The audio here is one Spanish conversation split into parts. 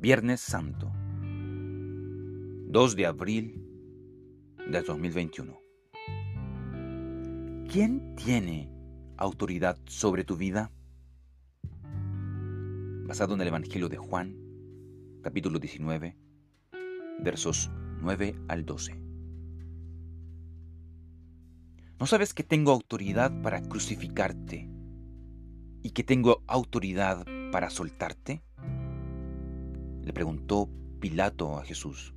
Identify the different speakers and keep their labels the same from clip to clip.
Speaker 1: Viernes Santo, 2 de abril de 2021. ¿Quién tiene autoridad sobre tu vida? Basado en el Evangelio de Juan, capítulo 19, versos 9 al 12. ¿No sabes que tengo autoridad para crucificarte y que tengo autoridad para soltarte? Le preguntó Pilato a Jesús,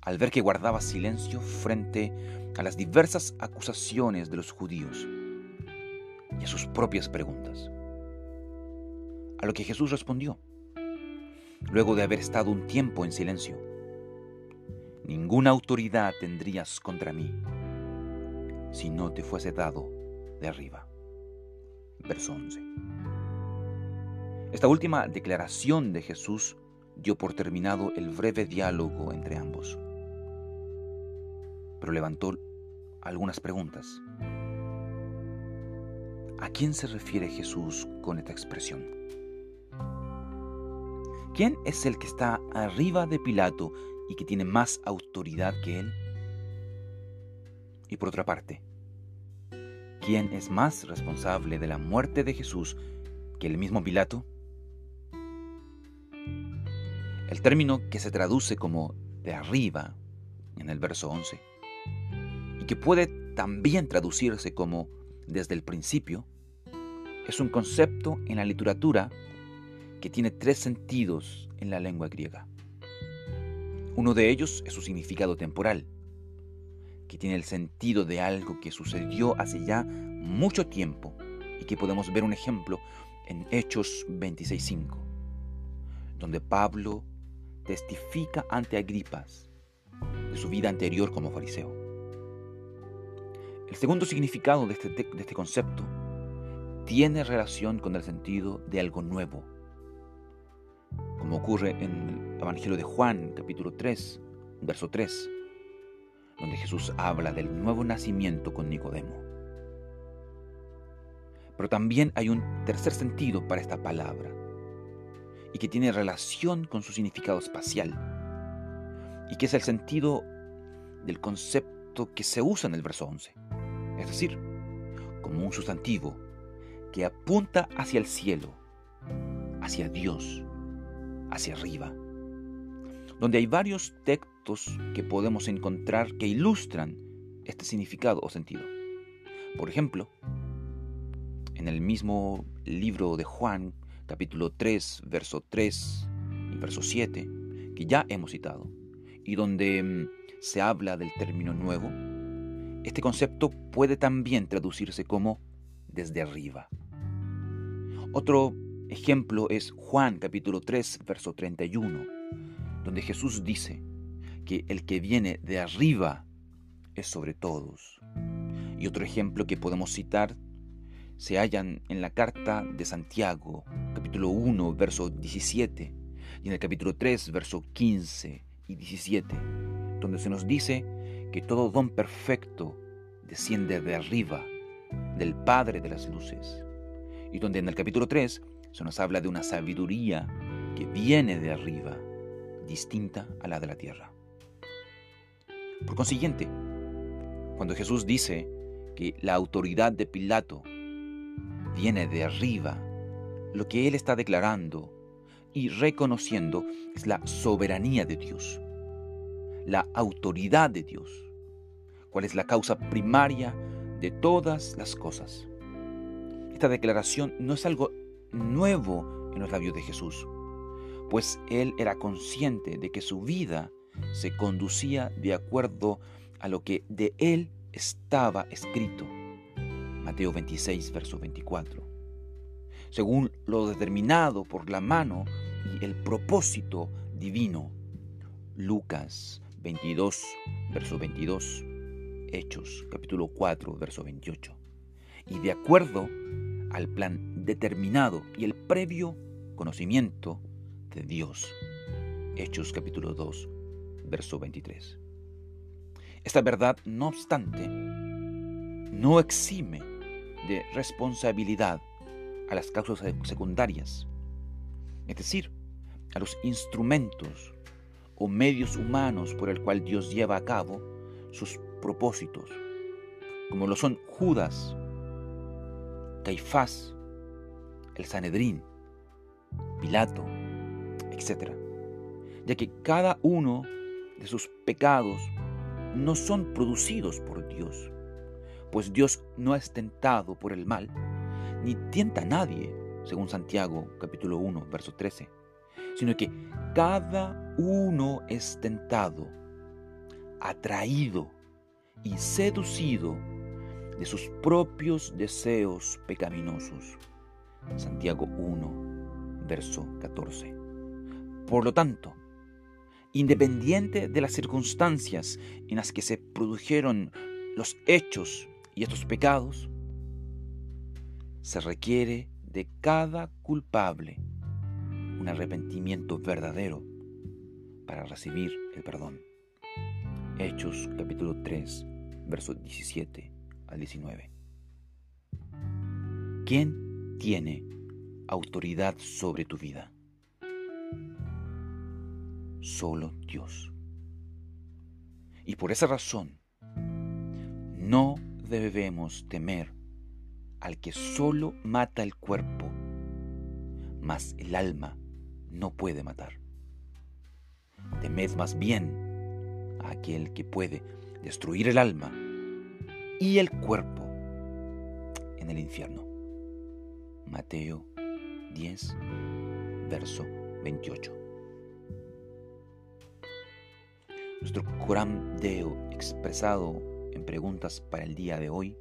Speaker 1: al ver que guardaba silencio frente a las diversas acusaciones de los judíos y a sus propias preguntas. A lo que Jesús respondió, luego de haber estado un tiempo en silencio, ninguna autoridad tendrías contra mí si no te fuese dado de arriba. Verso 11. Esta última declaración de Jesús dio por terminado el breve diálogo entre ambos, pero levantó algunas preguntas. ¿A quién se refiere Jesús con esta expresión? ¿Quién es el que está arriba de Pilato y que tiene más autoridad que él? Y por otra parte, ¿quién es más responsable de la muerte de Jesús que el mismo Pilato? El término que se traduce como de arriba en el verso 11 y que puede también traducirse como desde el principio, es un concepto en la literatura que tiene tres sentidos en la lengua griega. Uno de ellos es su significado temporal, que tiene el sentido de algo que sucedió hace ya mucho tiempo y que podemos ver un ejemplo en Hechos 26.5, donde Pablo testifica ante Agripas de su vida anterior como fariseo. El segundo significado de este, de este concepto tiene relación con el sentido de algo nuevo, como ocurre en el Evangelio de Juan, capítulo 3, verso 3, donde Jesús habla del nuevo nacimiento con Nicodemo. Pero también hay un tercer sentido para esta palabra, y que tiene relación con su significado espacial, y que es el sentido del concepto que se usa en el verso 11, es decir, como un sustantivo que apunta hacia el cielo, hacia Dios, hacia arriba, donde hay varios textos que podemos encontrar que ilustran este significado o sentido. Por ejemplo, en el mismo libro de Juan, capítulo 3, verso 3 y verso 7, que ya hemos citado, y donde mm, se habla del término nuevo, este concepto puede también traducirse como desde arriba. Otro ejemplo es Juan capítulo 3, verso 31, donde Jesús dice que el que viene de arriba es sobre todos. Y otro ejemplo que podemos citar se hallan en la carta de Santiago, capítulo 1, verso 17, y en el capítulo 3, verso 15 y 17, donde se nos dice que todo don perfecto desciende de arriba, del Padre de las Luces, y donde en el capítulo 3 se nos habla de una sabiduría que viene de arriba, distinta a la de la tierra. Por consiguiente, cuando Jesús dice que la autoridad de Pilato viene de arriba. Lo que Él está declarando y reconociendo es la soberanía de Dios, la autoridad de Dios, cuál es la causa primaria de todas las cosas. Esta declaración no es algo nuevo en los labios de Jesús, pues Él era consciente de que su vida se conducía de acuerdo a lo que de Él estaba escrito Mateo 26, verso 24. Según lo determinado por la mano y el propósito divino. Lucas 22, verso 22. Hechos capítulo 4, verso 28. Y de acuerdo al plan determinado y el previo conocimiento de Dios. Hechos capítulo 2, verso 23. Esta verdad, no obstante, no exime de responsabilidad a las causas secundarias, es decir, a los instrumentos o medios humanos por el cual Dios lleva a cabo sus propósitos, como lo son Judas, Caifás, el Sanedrín, Pilato, etc. Ya que cada uno de sus pecados no son producidos por Dios, pues Dios no es tentado por el mal, ni tienta a nadie, según Santiago capítulo 1, verso 13, sino que cada uno es tentado, atraído y seducido de sus propios deseos pecaminosos. Santiago 1, verso 14. Por lo tanto, independiente de las circunstancias en las que se produjeron los hechos y estos pecados, se requiere de cada culpable un arrepentimiento verdadero para recibir el perdón. Hechos capítulo 3, versos 17 al 19. ¿Quién tiene autoridad sobre tu vida? Solo Dios. Y por esa razón, no debemos temer al que solo mata el cuerpo, mas el alma no puede matar. Temed más bien a aquel que puede destruir el alma y el cuerpo en el infierno. Mateo 10, verso 28. Nuestro Coram Deo expresado en preguntas para el día de hoy.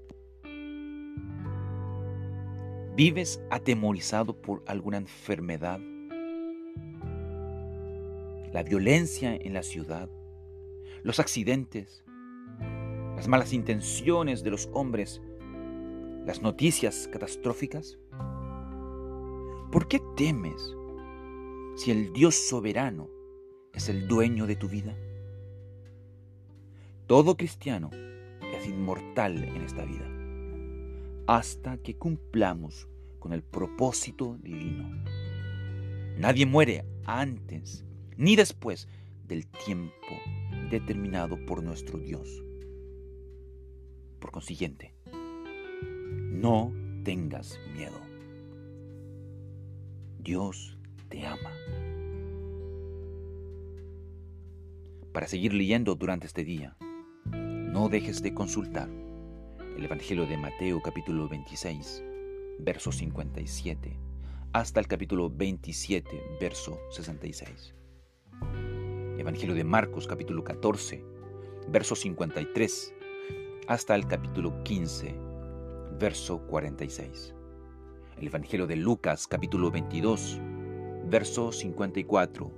Speaker 1: ¿Vives atemorizado por alguna enfermedad? La violencia en la ciudad, los accidentes, las malas intenciones de los hombres, las noticias catastróficas? ¿Por qué temes si el Dios soberano es el dueño de tu vida? Todo cristiano es inmortal en esta vida, hasta que cumplamos con el propósito divino. Nadie muere antes ni después del tiempo determinado por nuestro Dios. Por consiguiente, no tengas miedo. Dios te ama. Para seguir leyendo durante este día, no dejes de consultar el Evangelio de Mateo capítulo 26, verso 57, hasta el capítulo 27, verso 66. Evangelio de Marcos capítulo 14, verso 53, hasta el capítulo 15, verso 46. El Evangelio de Lucas capítulo 22, verso 54,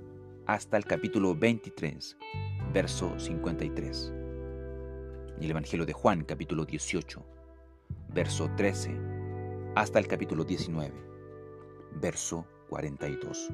Speaker 1: hasta el capítulo 23, verso 53. Y el Evangelio de Juan capítulo 18, verso 13, hasta el capítulo 19, verso 42.